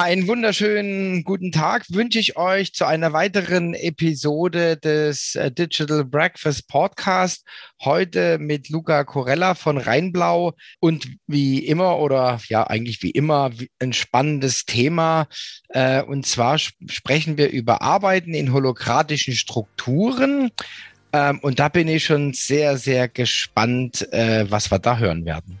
Einen wunderschönen guten Tag wünsche ich euch zu einer weiteren Episode des äh, Digital Breakfast Podcast. Heute mit Luca Corella von Rheinblau und wie immer oder ja eigentlich wie immer ein spannendes Thema. Äh, und zwar sprechen wir über Arbeiten in holokratischen Strukturen. Ähm, und da bin ich schon sehr, sehr gespannt, äh, was wir da hören werden.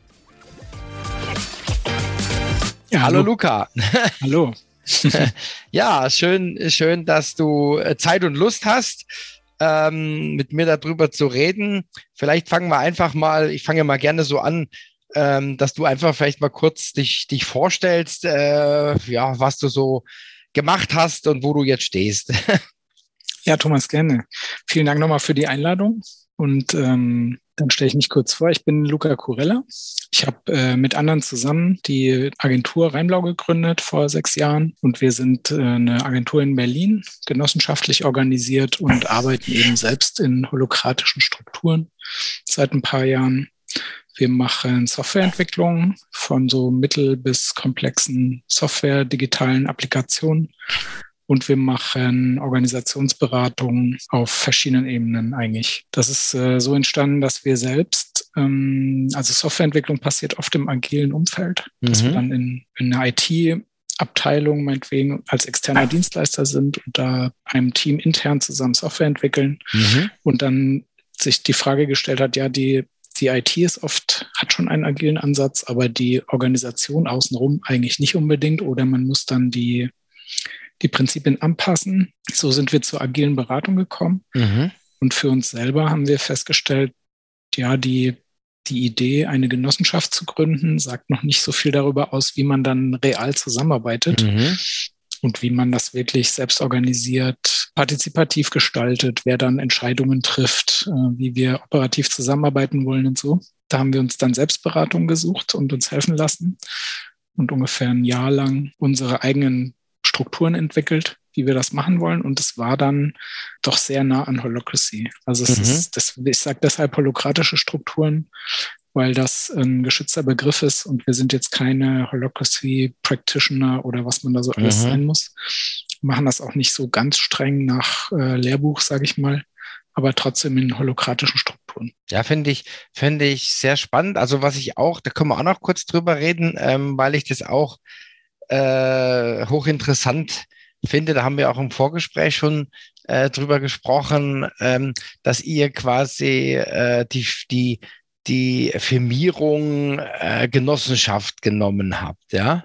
Ja, hallo, hallo Luca. Hallo. ja, schön, schön, dass du äh, Zeit und Lust hast, ähm, mit mir darüber zu reden. Vielleicht fangen wir einfach mal, ich fange mal gerne so an, ähm, dass du einfach vielleicht mal kurz dich, dich vorstellst, äh, ja, was du so gemacht hast und wo du jetzt stehst. ja, Thomas, gerne. Vielen Dank nochmal für die Einladung. Und ähm, dann stelle ich mich kurz vor. Ich bin Luca Curella. Ich habe äh, mit anderen zusammen die Agentur Rheinblau gegründet vor sechs Jahren. Und wir sind äh, eine Agentur in Berlin, genossenschaftlich organisiert und arbeiten eben selbst in holokratischen Strukturen seit ein paar Jahren. Wir machen Softwareentwicklung von so mittel- bis komplexen Software, digitalen Applikationen und wir machen Organisationsberatung auf verschiedenen Ebenen eigentlich. Das ist äh, so entstanden, dass wir selbst, ähm, also Softwareentwicklung passiert oft im agilen Umfeld, mhm. dass wir mhm. dann in, in einer IT Abteilung meinetwegen als externer Dienstleister sind und da einem Team intern zusammen Software entwickeln mhm. und dann sich die Frage gestellt hat, ja, die, die IT ist oft, hat schon einen agilen Ansatz, aber die Organisation außenrum eigentlich nicht unbedingt oder man muss dann die die Prinzipien anpassen. So sind wir zur agilen Beratung gekommen. Mhm. Und für uns selber haben wir festgestellt, ja, die, die Idee, eine Genossenschaft zu gründen, sagt noch nicht so viel darüber aus, wie man dann real zusammenarbeitet mhm. und wie man das wirklich selbst organisiert, partizipativ gestaltet, wer dann Entscheidungen trifft, äh, wie wir operativ zusammenarbeiten wollen und so. Da haben wir uns dann Selbstberatung gesucht und uns helfen lassen und ungefähr ein Jahr lang unsere eigenen Strukturen entwickelt, wie wir das machen wollen. Und es war dann doch sehr nah an Holocracy. Also es mhm. ist, das, ich sage deshalb holokratische Strukturen, weil das ein geschützter Begriff ist und wir sind jetzt keine Holocracy Practitioner oder was man da so alles mhm. sein muss. Wir machen das auch nicht so ganz streng nach äh, Lehrbuch, sage ich mal, aber trotzdem in holokratischen Strukturen. Ja, finde ich, finde ich sehr spannend. Also was ich auch, da können wir auch noch kurz drüber reden, ähm, weil ich das auch äh, hochinteressant finde, da haben wir auch im Vorgespräch schon äh, drüber gesprochen, ähm, dass ihr quasi äh, die, die, die Firmierung äh, Genossenschaft genommen habt, ja?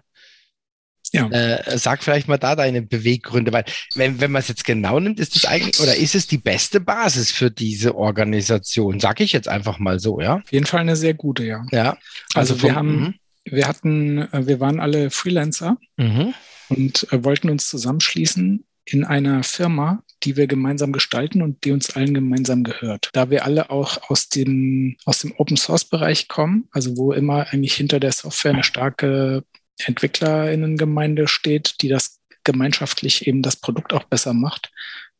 Ja. Äh, sag vielleicht mal da deine Beweggründe, weil wenn, wenn man es jetzt genau nimmt, ist es eigentlich oder ist es die beste Basis für diese Organisation? Sag ich jetzt einfach mal so, ja? Auf jeden Fall eine sehr gute, ja. Ja. Also, also wir haben mhm wir hatten, äh, wir waren alle Freelancer mhm. und äh, wollten uns zusammenschließen in einer Firma, die wir gemeinsam gestalten und die uns allen gemeinsam gehört. Da wir alle auch aus dem, aus dem Open Source Bereich kommen, also wo immer eigentlich hinter der Software eine starke Entwicklerinnengemeinde steht, die das gemeinschaftlich eben das Produkt auch besser macht,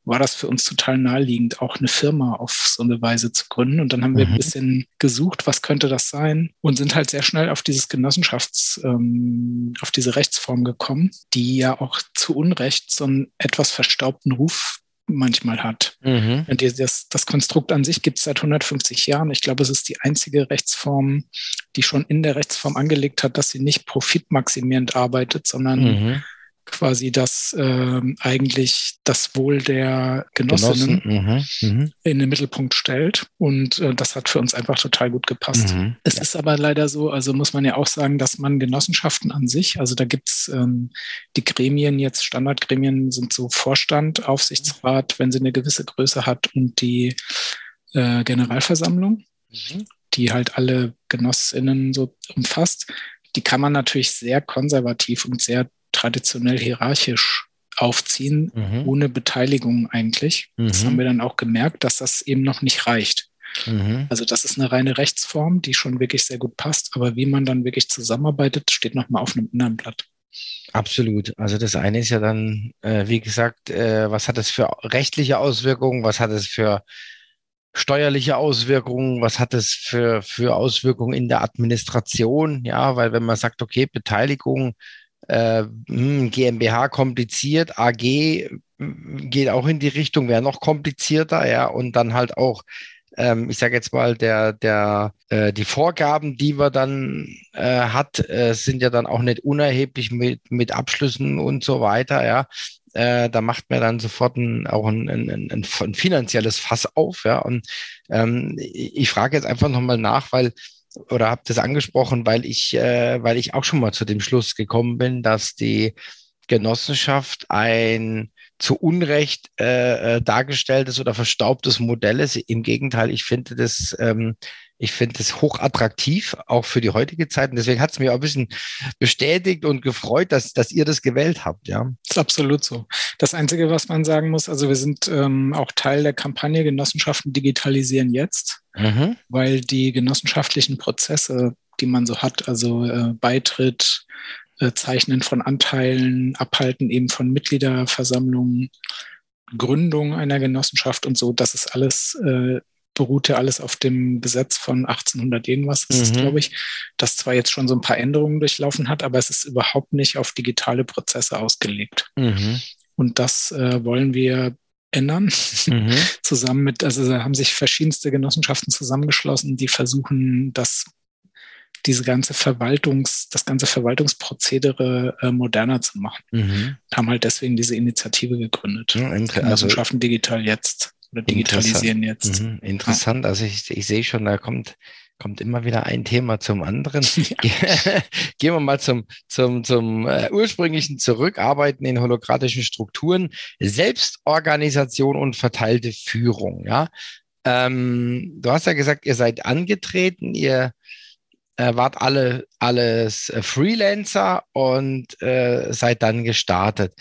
war das für uns total naheliegend, auch eine Firma auf so eine Weise zu gründen. Und dann haben wir mhm. ein bisschen gesucht, was könnte das sein? Und sind halt sehr schnell auf dieses Genossenschafts, ähm, auf diese Rechtsform gekommen, die ja auch zu Unrecht so einen etwas verstaubten Ruf manchmal hat. Mhm. Das, das Konstrukt an sich gibt es seit 150 Jahren. Ich glaube, es ist die einzige Rechtsform, die schon in der Rechtsform angelegt hat, dass sie nicht profitmaximierend arbeitet, sondern mhm quasi das äh, eigentlich das Wohl der Genossinnen Genossen. mhm. Mhm. in den Mittelpunkt stellt. Und äh, das hat für uns einfach total gut gepasst. Mhm. Es ist aber leider so, also muss man ja auch sagen, dass man Genossenschaften an sich, also da gibt's ähm, die Gremien jetzt, Standardgremien sind so Vorstand, Aufsichtsrat, wenn sie eine gewisse Größe hat und die äh, Generalversammlung, mhm. die halt alle Genossinnen so umfasst die kann man natürlich sehr konservativ und sehr traditionell hierarchisch aufziehen, mhm. ohne Beteiligung eigentlich. Mhm. Das haben wir dann auch gemerkt, dass das eben noch nicht reicht. Mhm. Also das ist eine reine Rechtsform, die schon wirklich sehr gut passt, aber wie man dann wirklich zusammenarbeitet, steht nochmal auf einem anderen Blatt. Absolut. Also das eine ist ja dann, äh, wie gesagt, äh, was hat es für rechtliche Auswirkungen, was hat es für steuerliche Auswirkungen, was hat es für, für Auswirkungen in der Administration, ja, weil wenn man sagt, okay, Beteiligung, äh, hm, GmbH kompliziert, AG hm, geht auch in die Richtung, wäre noch komplizierter, ja, und dann halt auch ähm, ich sage jetzt mal, der, der, äh, die Vorgaben, die man dann äh, hat, äh, sind ja dann auch nicht unerheblich mit, mit Abschlüssen und so weiter, ja. Äh, da macht man dann sofort ein, auch ein, ein, ein, ein finanzielles Fass auf, ja. Und ähm, ich frage jetzt einfach nochmal nach, weil oder habe das angesprochen, weil ich, äh, weil ich auch schon mal zu dem Schluss gekommen bin, dass die Genossenschaft ein zu Unrecht äh, äh, dargestelltes oder verstaubtes Modell ist. Im Gegenteil, ich finde das, ähm, ich finde das hochattraktiv, auch für die heutige Zeit. Und deswegen hat es mir auch ein bisschen bestätigt und gefreut, dass, dass ihr das gewählt habt. Ja, das ist absolut so. Das Einzige, was man sagen muss, also wir sind ähm, auch Teil der Kampagne Genossenschaften digitalisieren jetzt, mhm. weil die genossenschaftlichen Prozesse, die man so hat, also äh, Beitritt, Zeichnen von Anteilen, Abhalten eben von Mitgliederversammlungen, Gründung einer Genossenschaft und so. Das ist alles, äh, beruhte alles auf dem Gesetz von 1800 irgendwas, mhm. glaube ich, das zwar jetzt schon so ein paar Änderungen durchlaufen hat, aber es ist überhaupt nicht auf digitale Prozesse ausgelegt. Mhm. Und das äh, wollen wir ändern. Mhm. Zusammen mit, also da haben sich verschiedenste Genossenschaften zusammengeschlossen, die versuchen, das diese ganze Verwaltungs, das ganze Verwaltungsprozedere äh, moderner zu machen. Mhm. Haben halt deswegen diese Initiative gegründet. Ja, also schaffen digital jetzt oder digitalisieren jetzt. Mhm. Interessant. Ja. Also ich, ich sehe schon, da kommt kommt immer wieder ein Thema zum anderen. Ja. Gehen wir mal zum, zum, zum äh, ursprünglichen zurück. Arbeiten in holokratischen Strukturen, Selbstorganisation und verteilte Führung. Ja, ähm, du hast ja gesagt, ihr seid angetreten, ihr äh, wart alle alles äh, Freelancer und äh, seid dann gestartet.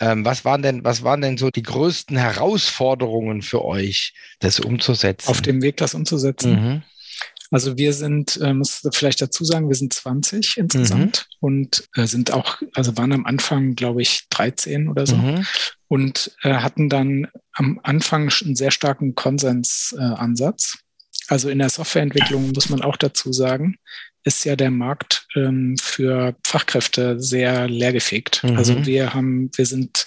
Ähm, was waren denn, was waren denn so die größten Herausforderungen für euch, das umzusetzen? Auf dem Weg, das umzusetzen. Mhm. Also wir sind, äh, muss vielleicht dazu sagen, wir sind 20 insgesamt mhm. und äh, sind auch, also waren am Anfang, glaube ich, 13 oder so mhm. und äh, hatten dann am Anfang einen sehr starken Konsensansatz. Also in der Softwareentwicklung muss man auch dazu sagen, ist ja der Markt ähm, für Fachkräfte sehr leergefegt. Mhm. Also wir haben, wir sind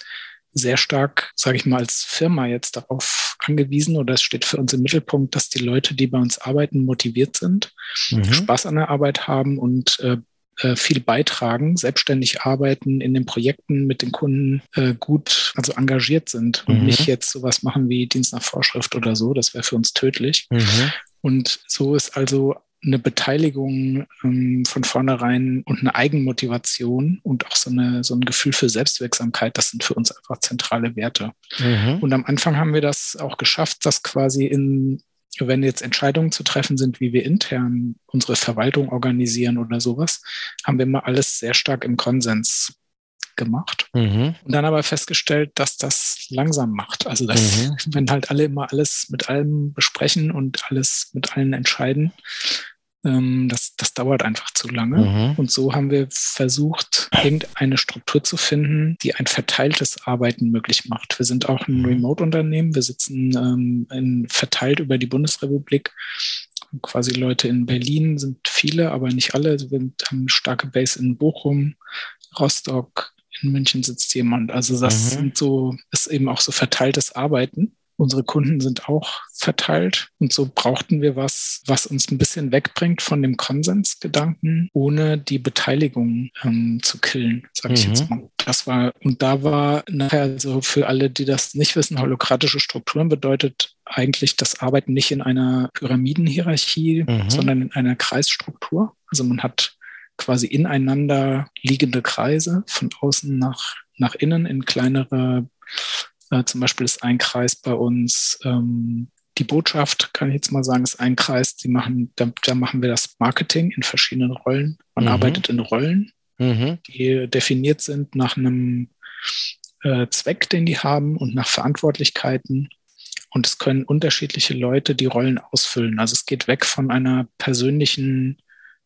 sehr stark, sage ich mal, als Firma jetzt darauf angewiesen oder es steht für uns im Mittelpunkt, dass die Leute, die bei uns arbeiten, motiviert sind, mhm. Spaß an der Arbeit haben und äh, äh viel beitragen, selbstständig arbeiten, in den Projekten mit den Kunden äh, gut, also engagiert sind und mhm. nicht jetzt sowas machen wie Dienst nach Vorschrift oder so. Das wäre für uns tödlich. Mhm. Und so ist also eine Beteiligung ähm, von vornherein und eine Eigenmotivation und auch so, eine, so ein Gefühl für Selbstwirksamkeit, das sind für uns einfach zentrale Werte. Mhm. Und am Anfang haben wir das auch geschafft, dass quasi in, wenn jetzt Entscheidungen zu treffen sind, wie wir intern unsere Verwaltung organisieren oder sowas, haben wir immer alles sehr stark im Konsens gemacht mhm. und dann aber festgestellt, dass das langsam macht. Also dass, mhm. wenn halt alle immer alles mit allem besprechen und alles mit allen entscheiden, ähm, das, das dauert einfach zu lange. Mhm. Und so haben wir versucht, irgendeine Struktur zu finden, die ein verteiltes Arbeiten möglich macht. Wir sind auch ein mhm. Remote-Unternehmen. Wir sitzen ähm, in, verteilt über die Bundesrepublik quasi Leute in Berlin sind viele, aber nicht alle. Wir haben eine starke Base in Bochum, Rostock, in München sitzt jemand. Also das mhm. sind so, ist eben auch so verteiltes Arbeiten. Unsere Kunden sind auch verteilt und so brauchten wir was, was uns ein bisschen wegbringt von dem Konsensgedanken, ohne die Beteiligung ähm, zu killen, sage ich mhm. jetzt mal. Das war, und da war nachher, also für alle, die das nicht wissen, holokratische Strukturen bedeutet eigentlich das Arbeiten nicht in einer Pyramidenhierarchie, mhm. sondern in einer Kreisstruktur. Also man hat quasi ineinander liegende Kreise von außen nach, nach innen in kleinere äh, zum Beispiel ist ein Kreis bei uns ähm, die Botschaft, kann ich jetzt mal sagen, ist ein Kreis, die machen, da, da machen wir das Marketing in verschiedenen Rollen. Man mhm. arbeitet in Rollen, mhm. die definiert sind nach einem äh, Zweck, den die haben und nach Verantwortlichkeiten. Und es können unterschiedliche Leute die Rollen ausfüllen. Also es geht weg von einer persönlichen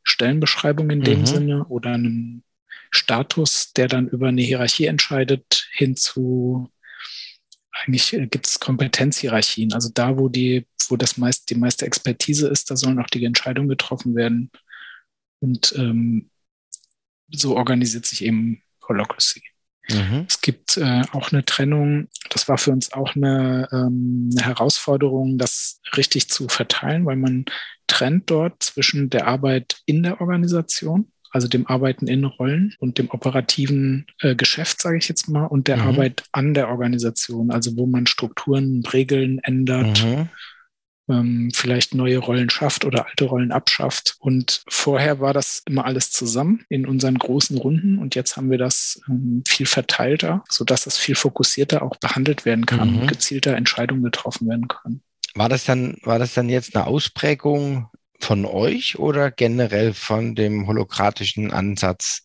Stellenbeschreibung in dem mhm. Sinne oder einem Status, der dann über eine Hierarchie entscheidet, hin zu eigentlich äh, gibt es Kompetenzhierarchien. Also da, wo die, wo das meist, die meiste Expertise ist, da sollen auch die Entscheidungen getroffen werden. Und ähm, so organisiert sich eben Holocracy. Mhm. Es gibt äh, auch eine Trennung, das war für uns auch eine, ähm, eine Herausforderung, das richtig zu verteilen, weil man trennt dort zwischen der Arbeit in der Organisation, also dem Arbeiten in Rollen und dem operativen äh, Geschäft, sage ich jetzt mal, und der mhm. Arbeit an der Organisation, also wo man Strukturen, Regeln ändert, mhm ähm, vielleicht neue Rollen schafft oder alte Rollen abschafft. Und vorher war das immer alles zusammen in unseren großen Runden und jetzt haben wir das ähm, viel verteilter, sodass es viel fokussierter auch behandelt werden kann mhm. und gezielter Entscheidungen getroffen werden können. War das dann, war das dann jetzt eine Ausprägung von euch oder generell von dem holokratischen Ansatz?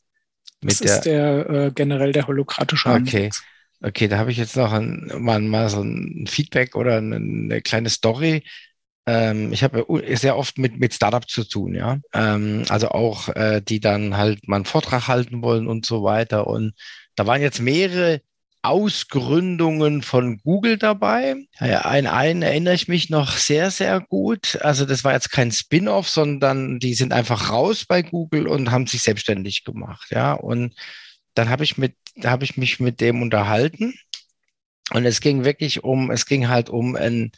Das der ist der äh, generell der holokratische Ansatz. Okay. Okay, da habe ich jetzt noch ein, mal, mal so ein Feedback oder eine, eine kleine Story ähm, ich habe sehr oft mit, mit Startups zu tun, ja. Ähm, also auch, äh, die dann halt mal einen Vortrag halten wollen und so weiter. Und da waren jetzt mehrere Ausgründungen von Google dabei. Ja, ein einen erinnere ich mich noch sehr, sehr gut. Also das war jetzt kein Spin-off, sondern die sind einfach raus bei Google und haben sich selbstständig gemacht. Ja, und dann habe ich mit, habe ich mich mit dem unterhalten. Und es ging wirklich um, es ging halt um ein,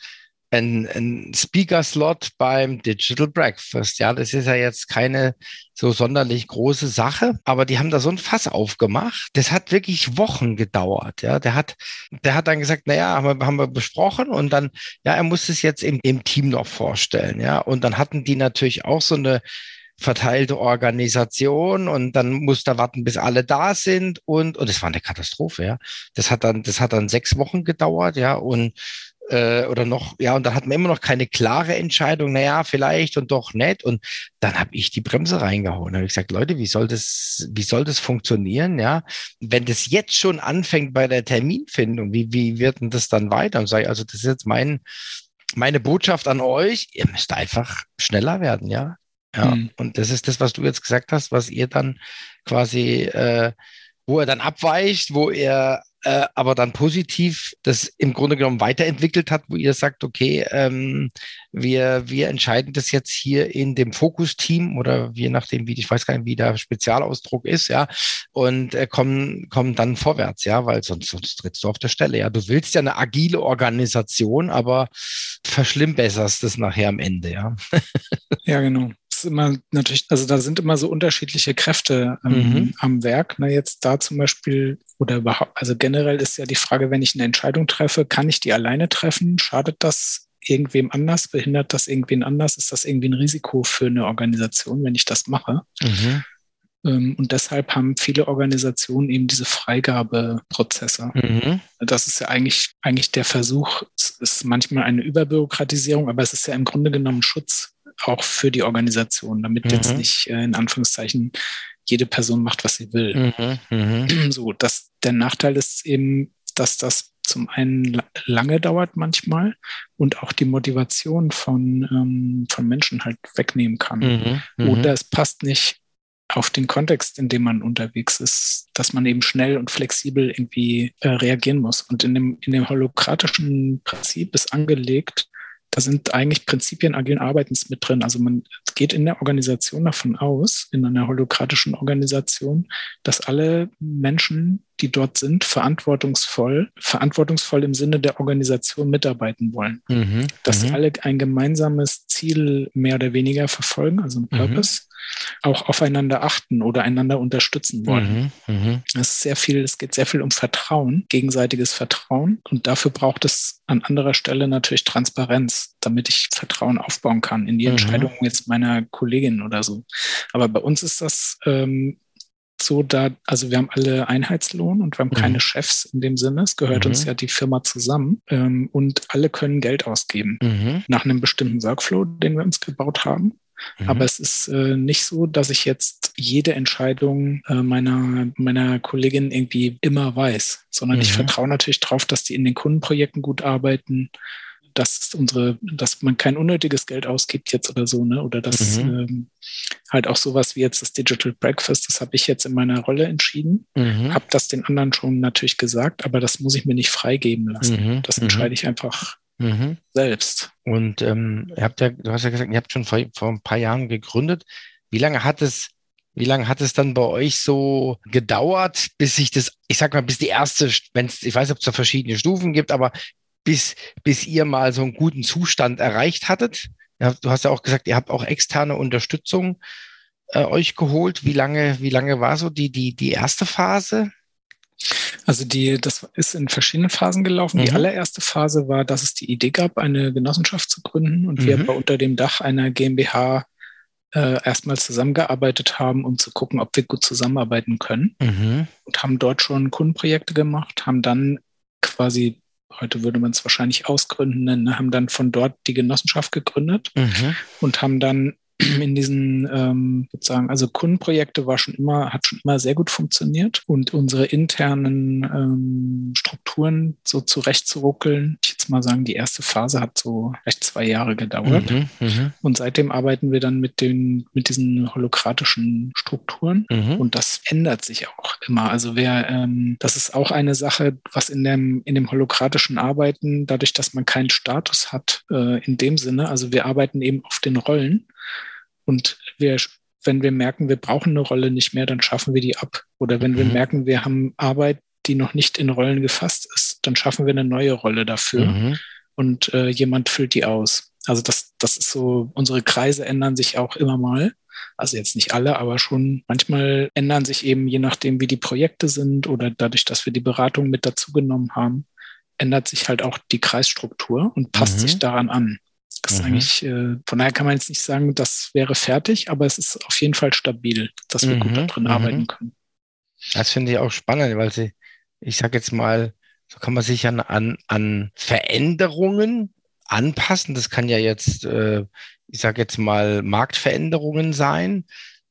ein, ein Speaker-Slot beim Digital Breakfast. Ja, das ist ja jetzt keine so sonderlich große Sache, aber die haben da so ein Fass aufgemacht. Das hat wirklich Wochen gedauert. Ja, der hat, der hat dann gesagt, naja, haben wir, haben wir besprochen und dann, ja, er muss es jetzt im, im Team noch vorstellen. Ja, und dann hatten die natürlich auch so eine verteilte Organisation und dann muss da warten, bis alle da sind und und es war eine Katastrophe, ja. Das hat dann das hat dann sechs Wochen gedauert, ja und äh, oder noch, ja, und dann hat man immer noch keine klare Entscheidung, naja, vielleicht und doch nicht. Und dann habe ich die Bremse reingehauen. habe ich gesagt, Leute, wie soll das, wie soll das funktionieren, ja? Wenn das jetzt schon anfängt bei der Terminfindung, wie, wie wird denn das dann weiter? Und sage ich, also das ist jetzt mein, meine Botschaft an euch, ihr müsst einfach schneller werden, ja. Ja, mhm. und das ist das, was du jetzt gesagt hast, was ihr dann quasi, äh, wo er dann abweicht, wo er äh, aber dann positiv das im Grunde genommen weiterentwickelt hat, wo ihr sagt, okay, ähm, wir, wir entscheiden das jetzt hier in dem Fokusteam oder je nachdem, wie ich weiß gar nicht, wie der Spezialausdruck ist, ja, und äh, kommen, kommen dann vorwärts, ja, weil sonst, sonst trittst du auf der Stelle. Ja, du willst ja eine agile Organisation, aber verschlimmbesserst es nachher am Ende, ja. ja, genau immer natürlich, also da sind immer so unterschiedliche Kräfte ähm, mhm. am Werk. Na, jetzt da zum Beispiel oder überhaupt, also generell ist ja die Frage, wenn ich eine Entscheidung treffe, kann ich die alleine treffen? Schadet das irgendwem anders? Behindert das irgendwen anders? Ist das irgendwie ein Risiko für eine Organisation, wenn ich das mache? Mhm. Ähm, und deshalb haben viele Organisationen eben diese Freigabeprozesse. Mhm. Das ist ja eigentlich, eigentlich der Versuch, es ist manchmal eine Überbürokratisierung, aber es ist ja im Grunde genommen Schutz auch für die Organisation, damit mhm. jetzt nicht äh, in Anführungszeichen jede Person macht, was sie will. Mhm. Mhm. So, dass der Nachteil ist eben, dass das zum einen lange dauert manchmal und auch die Motivation von, ähm, von Menschen halt wegnehmen kann. Mhm. mhm. Oder es passt nicht auf den Kontext, in dem man unterwegs ist, dass man eben schnell und flexibel irgendwie äh, reagieren muss. Und in dem, in dem holokratischen Prinzip ist angelegt, da sind eigentlich Prinzipien agilen Arbeitens mit drin. Also man geht in der Organisation davon aus, in einer holokratischen Organisation, dass alle Menschen, die dort sind, verantwortungsvoll, verantwortungsvoll im Sinne der Organisation mitarbeiten wollen. Mhm, dass mhm. alle ein gemeinsames Ziel mehr oder weniger verfolgen, also ein mhm. Purpose, mhm. auch aufeinander achten oder einander unterstützen wollen. Mhm, mhm. Es ist sehr viel, es geht sehr viel um Vertrauen, gegenseitiges Vertrauen. Und dafür braucht es an anderer Stelle natürlich Transparenz, damit ich Vertrauen aufbauen kann in die Entscheidungen jetzt meiner Kollegin oder so. Aber bei uns ist das ähm, so da, also wir haben alle Einheitslohn und wir haben mhm. keine Chefs in dem Sinne. Es gehört mhm. uns ja die Firma zusammen ähm, und alle können Geld ausgeben mhm. nach einem bestimmten Workflow, den wir uns gebaut haben. Mhm. Aber es ist äh, nicht so, dass ich jetzt jede Entscheidung äh, meiner, meiner Kollegin irgendwie immer weiß, sondern ich mhm. vertraue natürlich darauf, dass die in den Kundenprojekten gut arbeiten, dass unsere, dass man kein unnötiges Geld ausgibt jetzt oder so, ne? Oder dass mhm. ähm, halt auch sowas wie jetzt das Digital Breakfast, das habe ich jetzt in meiner Rolle entschieden, mhm. habe das den anderen schon natürlich gesagt, aber das muss ich mir nicht freigeben lassen. Mhm. Das mhm. entscheide ich einfach mhm. selbst. Und ähm, ihr habt ja, du hast ja gesagt, ihr habt schon vor, vor ein paar Jahren gegründet. Wie lange hat es wie lange hat es dann bei euch so gedauert, bis sich das, ich sag mal, bis die erste, wenn es, ich weiß ob es da verschiedene Stufen gibt, aber bis, bis ihr mal so einen guten Zustand erreicht hattet? Ja, du hast ja auch gesagt, ihr habt auch externe Unterstützung äh, euch geholt. Wie lange, wie lange war so die, die, die erste Phase? Also die, das ist in verschiedenen Phasen gelaufen. Mhm. Die allererste Phase war, dass es die Idee gab, eine Genossenschaft zu gründen und mhm. wir aber unter dem Dach einer GmbH äh, erstmal zusammengearbeitet haben, um zu gucken, ob wir gut zusammenarbeiten können. Mhm. Und haben dort schon Kundenprojekte gemacht, haben dann quasi heute würde man es wahrscheinlich ausgründen nennen, haben dann von dort die Genossenschaft gegründet mhm. und haben dann in diesen ähm, sozusagen, also Kundenprojekte war schon immer, hat schon immer sehr gut funktioniert und unsere internen ähm, Strukturen so zurechtzuruckeln. Ich jetzt mal sagen, die erste Phase hat so vielleicht zwei Jahre gedauert. Mhm, mhm, und seitdem arbeiten wir dann mit den, mit diesen holokratischen Strukturen mhm. und das ändert sich auch immer. Also wer, ähm, das ist auch eine Sache, was in dem, in dem holokratischen Arbeiten, dadurch, dass man keinen Status hat, äh, in dem Sinne, also wir arbeiten eben auf den Rollen und wir, wenn wir merken, wir brauchen eine Rolle nicht mehr, dann schaffen wir die ab. Oder wenn mhm. wir merken, wir haben Arbeit, die noch nicht in Rollen gefasst ist, dann schaffen wir eine neue Rolle dafür mhm. und äh, jemand füllt die aus. Also das, das ist so, unsere Kreise ändern sich auch immer mal. Also jetzt nicht alle, aber schon manchmal ändern sich eben je nachdem, wie die Projekte sind oder dadurch, dass wir die Beratung mit dazugenommen haben, ändert sich halt auch die Kreisstruktur und passt mhm. sich daran an. Das mhm. eigentlich, äh, von daher kann man jetzt nicht sagen, das wäre fertig, aber es ist auf jeden Fall stabil, dass wir mhm. gut darin mhm. arbeiten können. Das finde ich auch spannend, weil sie, ich sage jetzt mal, so kann man sich an, an, an Veränderungen anpassen. Das kann ja jetzt, äh, ich sage jetzt mal, Marktveränderungen sein.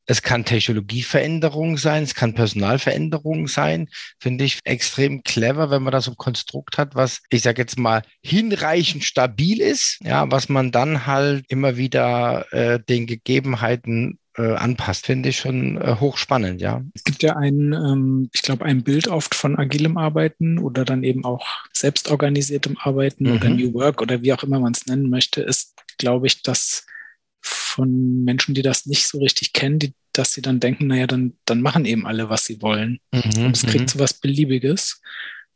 Es kann Technologieveränderung sein, es kann Personalveränderung sein. Finde ich extrem clever, wenn man da so ein Konstrukt hat, was, ich sage jetzt mal, hinreichend stabil ist, ja, was man dann halt immer wieder äh, den Gegebenheiten äh, anpasst, finde ich schon äh, hochspannend, ja. Es gibt ja ein, ähm, ich glaube, ein Bild oft von agilem Arbeiten oder dann eben auch selbstorganisiertem Arbeiten mhm. oder New Work oder wie auch immer man es nennen möchte, ist, glaube ich, dass von Menschen, die das nicht so richtig kennen, die, dass sie dann denken, naja, dann, dann machen eben alle, was sie wollen. Mhm, und es kriegt mhm. so was Beliebiges.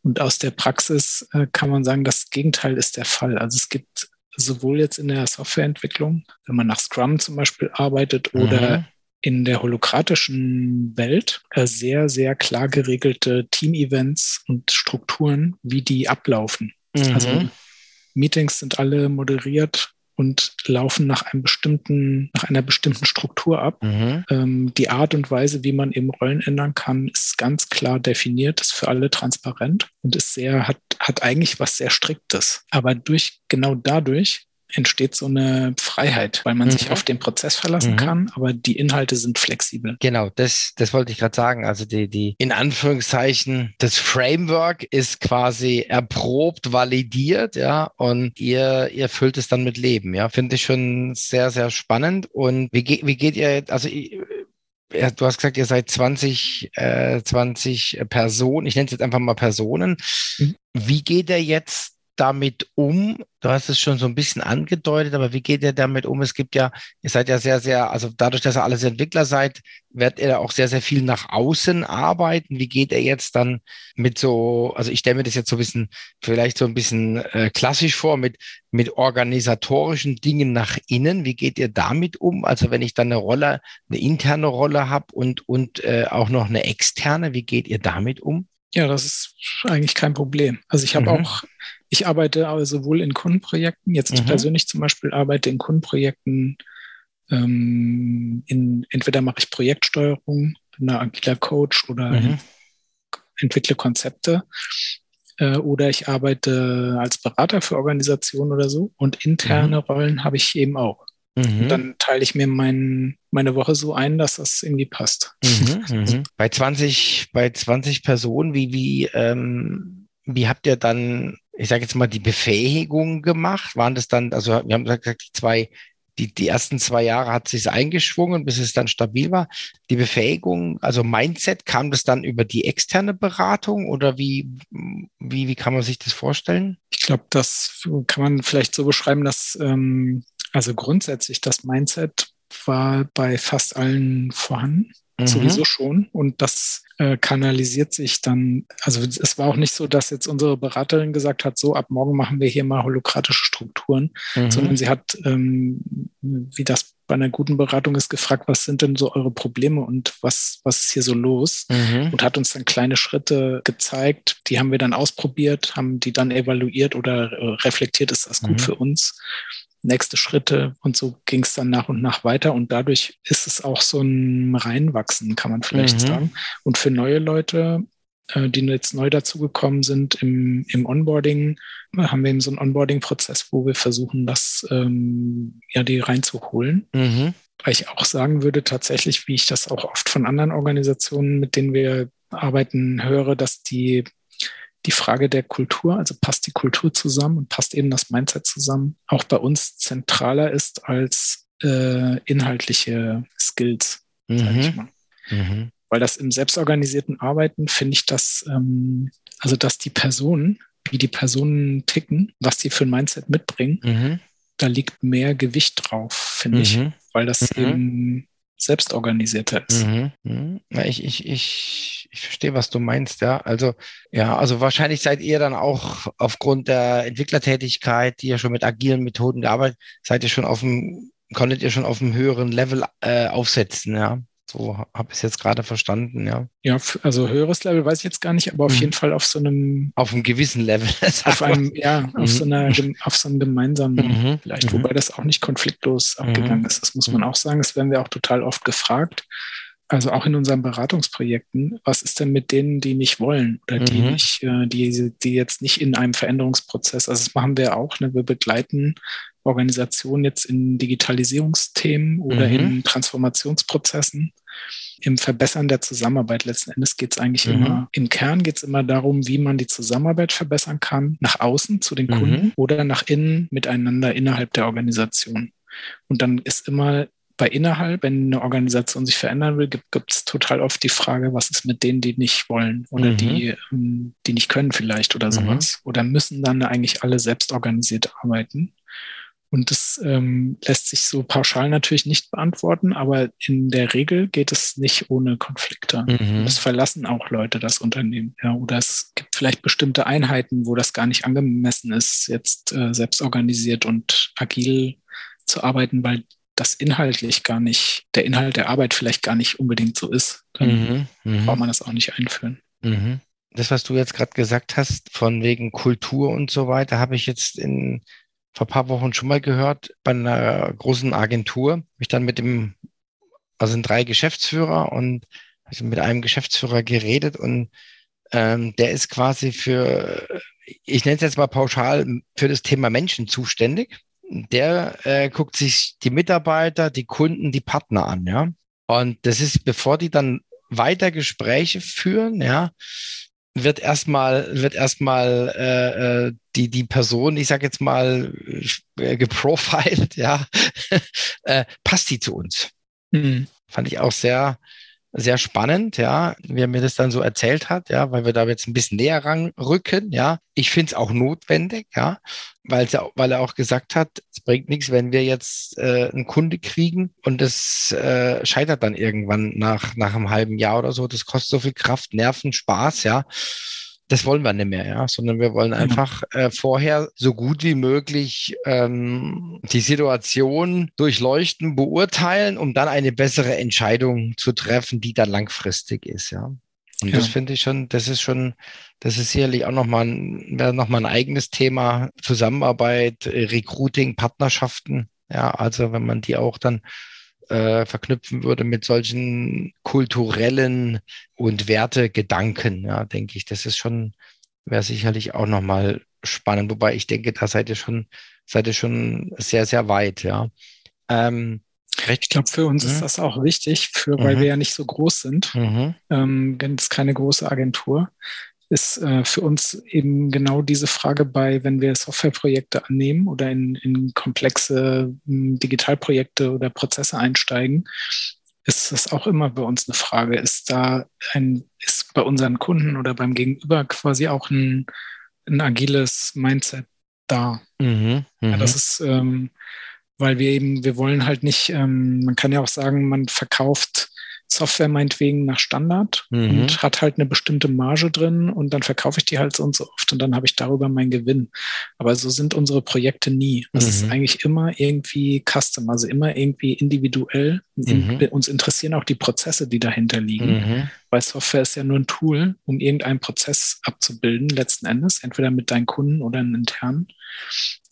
Und aus der Praxis äh, kann man sagen, das Gegenteil ist der Fall. Also es gibt sowohl jetzt in der Softwareentwicklung, wenn man nach Scrum zum Beispiel arbeitet oder mhm. in der holokratischen Welt, äh, sehr, sehr klar geregelte Team-Events und Strukturen, wie die ablaufen. Mhm. Also Meetings sind alle moderiert und laufen nach einem bestimmten, nach einer bestimmten Struktur ab. Mhm. Ähm, die Art und Weise, wie man eben Rollen ändern kann, ist ganz klar definiert, ist für alle transparent und ist sehr, hat, hat eigentlich was sehr Striktes. Aber durch, genau dadurch entsteht so eine Freiheit, weil man mhm. sich auf den Prozess verlassen mhm. kann, aber die Inhalte sind flexibel. Genau, das, das wollte ich gerade sagen. Also die, die, in Anführungszeichen, das Framework ist quasi erprobt, validiert, ja, und ihr, ihr füllt es dann mit Leben, ja. Finde ich schon sehr, sehr spannend. Und wie, geht wie geht ihr, also ja, du hast gesagt, ihr seid 20, äh, 20 Personen, ich nenne es jetzt einfach mal Personen. Mhm. Wie geht er jetzt damit um? Du hast es schon so ein bisschen angedeutet, aber wie geht ihr damit um? Es gibt ja, ihr seid ja sehr, sehr, also dadurch, dass ihr alles Entwickler seid, werdet ihr auch sehr, sehr viel nach außen arbeiten. Wie geht ihr jetzt dann mit so, also ich stelle mir das jetzt so ein bisschen, vielleicht so ein bisschen äh, klassisch vor, mit, mit organisatorischen Dingen nach innen. Wie geht ihr damit um? Also wenn ich dann eine Rolle, eine interne Rolle habe und, und äh, auch noch eine externe, wie geht ihr damit um? Ja, das ist eigentlich kein Problem. Also ich habe mhm. auch ich arbeite aber sowohl in Kundenprojekten, jetzt mhm. ich persönlich zum Beispiel arbeite in Kundenprojekten, ähm, in, entweder mache ich Projektsteuerung, bin da agiler Coach oder mhm. entwickle Konzepte. Äh, oder ich arbeite als Berater für Organisationen oder so. Und interne mhm. Rollen habe ich eben auch. Mhm. dann teile ich mir mein, meine Woche so ein, dass das irgendwie passt. Mhm, mhm. Bei 20, bei 20 Personen, wie, wie, ähm, wie habt ihr dann, ich sage jetzt mal, die Befähigung gemacht? Waren das dann, also wir haben gesagt, die zwei, die, die ersten zwei Jahre hat sich eingeschwungen, bis es dann stabil war. Die Befähigung, also Mindset, kam das dann über die externe Beratung oder wie, wie, wie kann man sich das vorstellen? Ich glaube, das kann man vielleicht so beschreiben, dass ähm, also grundsätzlich das Mindset war bei fast allen vorhanden. Mhm. Sowieso schon. Und das äh, kanalisiert sich dann. Also es war auch nicht so, dass jetzt unsere Beraterin gesagt hat, so ab morgen machen wir hier mal holokratische Strukturen, mhm. sondern sie hat, ähm, wie das bei einer guten Beratung ist, gefragt, was sind denn so eure Probleme und was, was ist hier so los? Mhm. Und hat uns dann kleine Schritte gezeigt. Die haben wir dann ausprobiert, haben die dann evaluiert oder äh, reflektiert, ist das gut mhm. für uns? Nächste Schritte und so ging es dann nach und nach weiter und dadurch ist es auch so ein Reinwachsen, kann man vielleicht mhm. sagen. Und für neue Leute, äh, die jetzt neu dazugekommen sind im, im Onboarding, haben wir eben so einen Onboarding-Prozess, wo wir versuchen, das ähm, ja die reinzuholen. Mhm. Weil ich auch sagen würde, tatsächlich, wie ich das auch oft von anderen Organisationen, mit denen wir arbeiten, höre, dass die die Frage der Kultur, also passt die Kultur zusammen und passt eben das Mindset zusammen, auch bei uns zentraler ist als äh, inhaltliche Skills, mhm. sage ich mal. Mhm. Weil das im selbstorganisierten Arbeiten finde ich, dass, ähm, also dass die Personen, wie die Personen ticken, was die für ein Mindset mitbringen, mhm. da liegt mehr Gewicht drauf, finde ich, mhm. weil das mhm. eben selbstorganisierter ist. Mhm. Mhm. Ich, ich, ich, ich verstehe, was du meinst, ja. Also, ja, also wahrscheinlich seid ihr dann auch aufgrund der Entwicklertätigkeit, die ihr schon mit agilen Methoden gearbeitet, seid ihr schon auf dem, konntet ihr schon auf einem höheren Level äh, aufsetzen, ja. So habe ich es jetzt gerade verstanden, ja. Ja, also höheres Level weiß ich jetzt gar nicht, aber auf mhm. jeden Fall auf so einem. Auf einem gewissen Level. auf einem, ja, auf mhm. so einer, auf so einem gemeinsamen, mhm. vielleicht, mhm. wobei das auch nicht konfliktlos mhm. abgegangen ist. Das muss man auch sagen. Das werden wir auch total oft gefragt. Also auch in unseren Beratungsprojekten, was ist denn mit denen, die nicht wollen oder die nicht, äh, die, die jetzt nicht in einem Veränderungsprozess, also das machen wir auch, ne? wir begleiten Organisation jetzt in Digitalisierungsthemen oder mhm. in Transformationsprozessen, im Verbessern der Zusammenarbeit. Letzten Endes geht es eigentlich mhm. immer, im Kern geht es immer darum, wie man die Zusammenarbeit verbessern kann, nach außen zu den Kunden mhm. oder nach innen miteinander innerhalb der Organisation. Und dann ist immer bei innerhalb, wenn eine Organisation sich verändern will, gibt es total oft die Frage, was ist mit denen, die nicht wollen oder mhm. die, ähm, die nicht können vielleicht oder mhm. sowas. Oder müssen dann eigentlich alle selbst organisiert arbeiten? Und das ähm, lässt sich so pauschal natürlich nicht beantworten, aber in der Regel geht es nicht ohne Konflikte. Mhm. Es verlassen auch Leute das Unternehmen. Ja, oder es gibt vielleicht bestimmte Einheiten, wo das gar nicht angemessen ist, jetzt äh, selbst organisiert und agil zu arbeiten, weil das inhaltlich gar nicht, der Inhalt der Arbeit vielleicht gar nicht unbedingt so ist. Dann mhm. mhm. braucht man das auch nicht einführen. Mhm. Das, was du jetzt gerade gesagt hast, von wegen Kultur und so weiter, habe ich jetzt in vor ein paar Wochen schon mal gehört bei einer großen Agentur. Habe ich dann mit dem, also sind drei Geschäftsführer und also mit einem Geschäftsführer geredet und ähm, der ist quasi für, ich nenne es jetzt mal pauschal, für das Thema Menschen zuständig. Der äh, guckt sich die Mitarbeiter, die Kunden, die Partner an, ja. Und das ist, bevor die dann weiter Gespräche führen, ja, wird erstmal wird erstmal äh, äh, die die Person, ich sage jetzt mal äh, geprofiled, ja, äh, passt die zu uns. Mhm. Fand ich auch sehr sehr spannend, ja, wie er mir das dann so erzählt hat, ja, weil wir da jetzt ein bisschen näher ranrücken, ja. Ich finde es auch notwendig, ja, weil, weil er auch gesagt hat, es bringt nichts, wenn wir jetzt äh, einen Kunde kriegen und das äh, scheitert dann irgendwann nach, nach einem halben Jahr oder so. Das kostet so viel Kraft, Nerven, Spaß, ja das wollen wir nicht mehr, ja, sondern wir wollen einfach äh, vorher so gut wie möglich ähm, die Situation durchleuchten, beurteilen, um dann eine bessere Entscheidung zu treffen, die dann langfristig ist, ja. Und ja. das finde ich schon, das ist schon, das ist sicherlich auch nochmal ein, noch mal ein eigenes Thema. Zusammenarbeit, äh, Recruiting, Partnerschaften. Ja, also wenn man die auch dann äh, verknüpfen würde mit solchen kulturellen und Wertegedanken, ja, denke ich. Das ist schon, wäre sicherlich auch nochmal spannend. Wobei ich denke, da seid ihr schon, seid ihr schon sehr, sehr weit, ja. Ähm, ich glaube, für uns mhm. ist das auch wichtig, für, weil mhm. wir ja nicht so groß sind. Mhm. Ähm, es ist keine große Agentur ist äh, für uns eben genau diese Frage bei, wenn wir Softwareprojekte annehmen oder in, in komplexe m, Digitalprojekte oder Prozesse einsteigen, ist das auch immer bei uns eine Frage. Ist da ein, ist bei unseren Kunden oder beim Gegenüber quasi auch ein, ein agiles Mindset da? Mhm, ja, das mhm. ist, ähm, weil wir eben, wir wollen halt nicht, ähm, man kann ja auch sagen, man verkauft Software meinetwegen nach Standard mhm. und hat halt eine bestimmte Marge drin und dann verkaufe ich die halt so und so oft und dann habe ich darüber meinen Gewinn. Aber so sind unsere Projekte nie. Das mhm. ist eigentlich immer irgendwie custom, also immer irgendwie individuell. Mhm. Uns interessieren auch die Prozesse, die dahinter liegen, mhm. weil Software ist ja nur ein Tool, um irgendeinen Prozess abzubilden, letzten Endes, entweder mit deinen Kunden oder einen internen.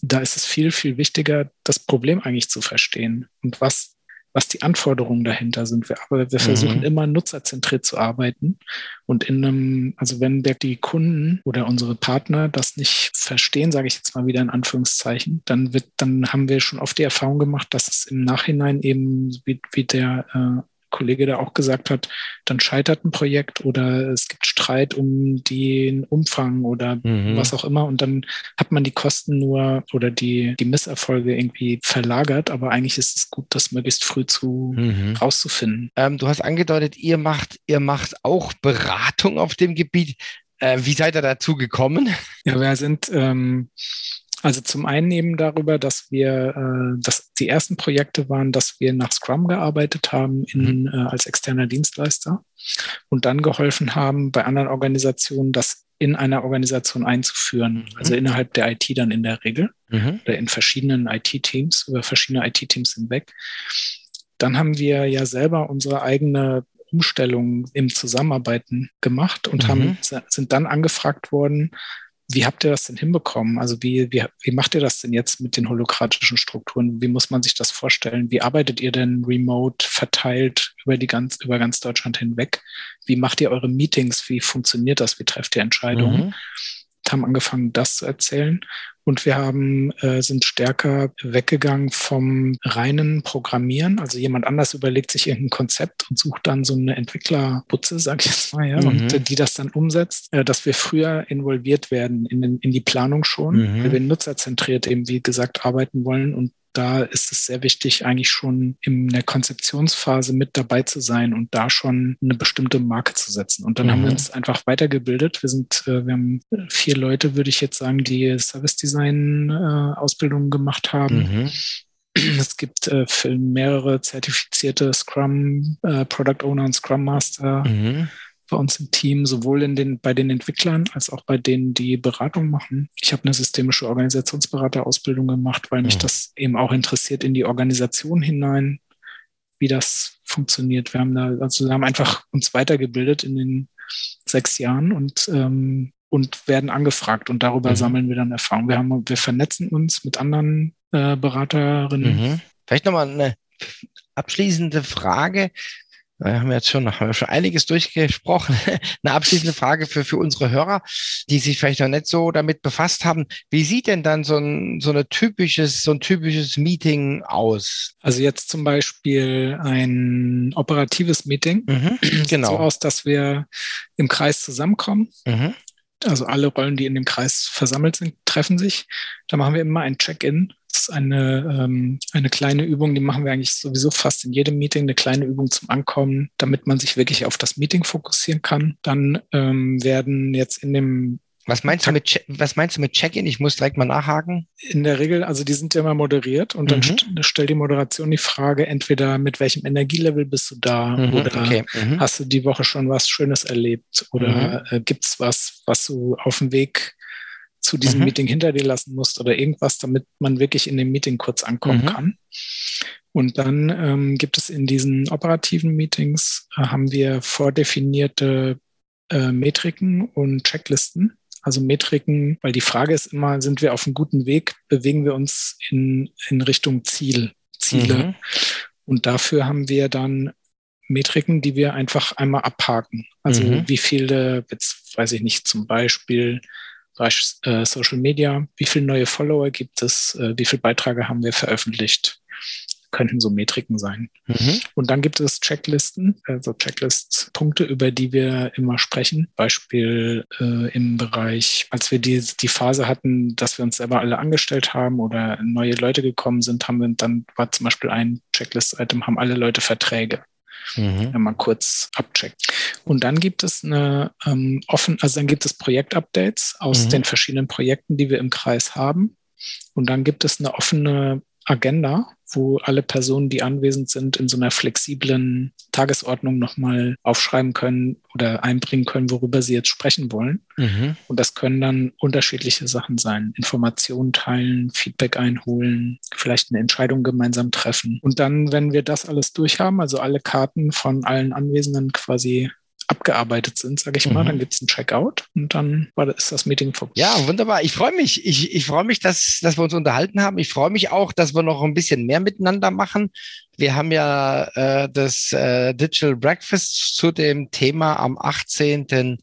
Da ist es viel, viel wichtiger, das Problem eigentlich zu verstehen und was was die Anforderungen dahinter sind. Wir, aber wir versuchen mhm. immer nutzerzentriert zu arbeiten. Und in einem, also wenn der, die Kunden oder unsere Partner das nicht verstehen, sage ich jetzt mal wieder in Anführungszeichen, dann wird, dann haben wir schon oft die Erfahrung gemacht, dass es im Nachhinein eben, wie, wie der äh, Kollege da auch gesagt hat, dann scheitert ein Projekt oder es gibt Streit um den Umfang oder mhm. was auch immer und dann hat man die Kosten nur oder die, die Misserfolge irgendwie verlagert, aber eigentlich ist es gut, das möglichst früh zu mhm. rauszufinden. Ähm, du hast angedeutet, ihr macht, ihr macht auch Beratung auf dem Gebiet. Äh, wie seid ihr dazu gekommen? Ja, wir sind ähm, also zum einen eben darüber, dass wir, äh, dass die ersten Projekte waren, dass wir nach Scrum gearbeitet haben in, mhm. äh, als externer Dienstleister und dann geholfen haben, bei anderen Organisationen das in einer Organisation einzuführen, mhm. also innerhalb der IT dann in der Regel mhm. oder in verschiedenen IT-Teams, über verschiedene IT-Teams hinweg. Dann haben wir ja selber unsere eigene Umstellung im Zusammenarbeiten gemacht und mhm. haben, sind dann angefragt worden, wie habt ihr das denn hinbekommen? Also wie, wie, wie macht ihr das denn jetzt mit den holokratischen Strukturen? Wie muss man sich das vorstellen? Wie arbeitet ihr denn remote verteilt über die ganz, über ganz Deutschland hinweg? Wie macht ihr eure Meetings? Wie funktioniert das? Wie trefft ihr Entscheidungen? Mhm haben angefangen, das zu erzählen. Und wir haben, äh, sind stärker weggegangen vom reinen Programmieren. Also jemand anders überlegt sich irgendein Konzept und sucht dann so eine Entwicklerbutze, sag ich jetzt mal, ja, mhm. und äh, die das dann umsetzt, äh, dass wir früher involviert werden in, in die Planung schon, mhm. weil wir nutzerzentriert eben, wie gesagt, arbeiten wollen und da ist es sehr wichtig, eigentlich schon in der Konzeptionsphase mit dabei zu sein und da schon eine bestimmte Marke zu setzen. Und dann mhm. haben wir mhm. uns einfach weitergebildet. Wir sind, äh, wir haben vier Leute, würde ich jetzt sagen, die Service Design äh, Ausbildungen gemacht haben. Mhm. Es gibt äh, mehrere zertifizierte Scrum äh, Product Owner und Scrum Master. Mhm bei uns im Team, sowohl in den, bei den Entwicklern als auch bei denen, die Beratung machen. Ich habe eine systemische Organisationsberaterausbildung gemacht, weil mich mhm. das eben auch interessiert in die Organisation hinein, wie das funktioniert. Wir haben da, also wir haben einfach uns weitergebildet in den sechs Jahren und ähm, und werden angefragt und darüber mhm. sammeln wir dann Erfahrung. Wir haben, wir vernetzen uns mit anderen äh, Beraterinnen. Mhm. Vielleicht nochmal eine abschließende Frage. Wir haben jetzt schon, haben wir schon einiges durchgesprochen. Eine abschließende Frage für, für unsere Hörer, die sich vielleicht noch nicht so damit befasst haben. Wie sieht denn dann so ein, so eine typisches, so ein typisches Meeting aus? Also jetzt zum Beispiel ein operatives Meeting. Mhm, genau. So aus, dass wir im Kreis zusammenkommen. Mhm. Also alle Rollen, die in dem Kreis versammelt sind, treffen sich. Da machen wir immer ein Check-in ist eine, ähm, eine kleine Übung, die machen wir eigentlich sowieso fast in jedem Meeting, eine kleine Übung zum Ankommen, damit man sich wirklich auf das Meeting fokussieren kann. Dann ähm, werden jetzt in dem was meinst, du mit, was meinst du mit Check-in? Ich muss direkt mal nachhaken. In der Regel, also die sind ja immer moderiert und dann mhm. stellt die Moderation die Frage, entweder mit welchem Energielevel bist du da mhm, oder okay. mhm. hast du die Woche schon was Schönes erlebt oder mhm. äh, gibt es was, was du auf dem Weg zu diesem mhm. Meeting hinter dir lassen musst oder irgendwas, damit man wirklich in dem Meeting kurz ankommen mhm. kann. Und dann ähm, gibt es in diesen operativen Meetings, äh, haben wir vordefinierte äh, Metriken und Checklisten. Also Metriken, weil die Frage ist immer, sind wir auf einem guten Weg, bewegen wir uns in, in Richtung Ziel, Ziele. Mhm. Und dafür haben wir dann Metriken, die wir einfach einmal abhaken. Also mhm. wie viele, jetzt weiß ich nicht, zum Beispiel Bereich äh, Social Media, wie viele neue Follower gibt es, äh, wie viele Beiträge haben wir veröffentlicht, könnten so Metriken sein. Mhm. Und dann gibt es Checklisten, also Checklist-Punkte, über die wir immer sprechen. Beispiel äh, im Bereich, als wir die, die Phase hatten, dass wir uns selber alle angestellt haben oder neue Leute gekommen sind, haben wir dann war zum Beispiel ein Checklist-Item, haben alle Leute Verträge mhm. wenn man kurz abcheckt. Und dann gibt es eine ähm, offen, also dann gibt es Projektupdates aus mhm. den verschiedenen Projekten, die wir im Kreis haben. Und dann gibt es eine offene Agenda, wo alle Personen, die anwesend sind, in so einer flexiblen Tagesordnung nochmal aufschreiben können oder einbringen können, worüber sie jetzt sprechen wollen. Mhm. Und das können dann unterschiedliche Sachen sein. Informationen teilen, Feedback einholen, vielleicht eine Entscheidung gemeinsam treffen. Und dann, wenn wir das alles durchhaben, also alle Karten von allen Anwesenden quasi abgearbeitet sind, sage ich mal. Mhm. Dann gibt es ein Checkout und dann war, ist das Meeting vorbei. Ja, wunderbar. Ich freue mich. Ich, ich freue mich, dass, dass wir uns unterhalten haben. Ich freue mich auch, dass wir noch ein bisschen mehr miteinander machen. Wir haben ja äh, das äh, Digital Breakfast zu dem Thema am 18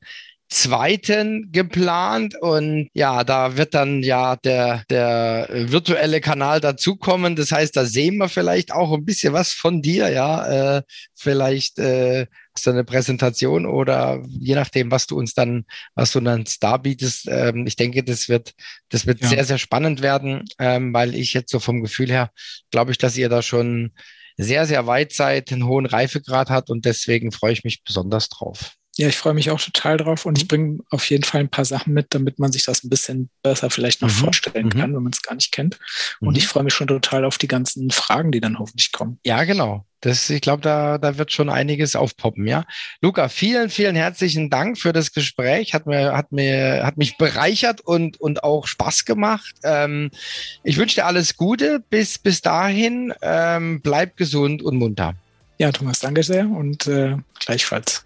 zweiten geplant und ja, da wird dann ja der, der virtuelle Kanal dazukommen. Das heißt, da sehen wir vielleicht auch ein bisschen was von dir, ja. Äh, vielleicht äh, hast du eine Präsentation oder je nachdem, was du uns dann, was du dann da bietest. Ähm, ich denke, das wird, das wird ja. sehr, sehr spannend werden, ähm, weil ich jetzt so vom Gefühl her glaube ich, dass ihr da schon sehr, sehr weit seid, einen hohen Reifegrad hat und deswegen freue ich mich besonders drauf. Ja, ich freue mich auch total drauf und ich bringe auf jeden Fall ein paar Sachen mit, damit man sich das ein bisschen besser vielleicht noch mhm. vorstellen mhm. kann, wenn man es gar nicht kennt. Und mhm. ich freue mich schon total auf die ganzen Fragen, die dann hoffentlich kommen. Ja, genau. Das, ich glaube, da, da wird schon einiges aufpoppen, ja. Luca, vielen, vielen herzlichen Dank für das Gespräch. Hat mir, hat mir, hat mich bereichert und, und auch Spaß gemacht. Ähm, ich wünsche dir alles Gute. Bis, bis dahin, ähm, bleib gesund und munter. Ja, Thomas, danke sehr und äh, gleichfalls.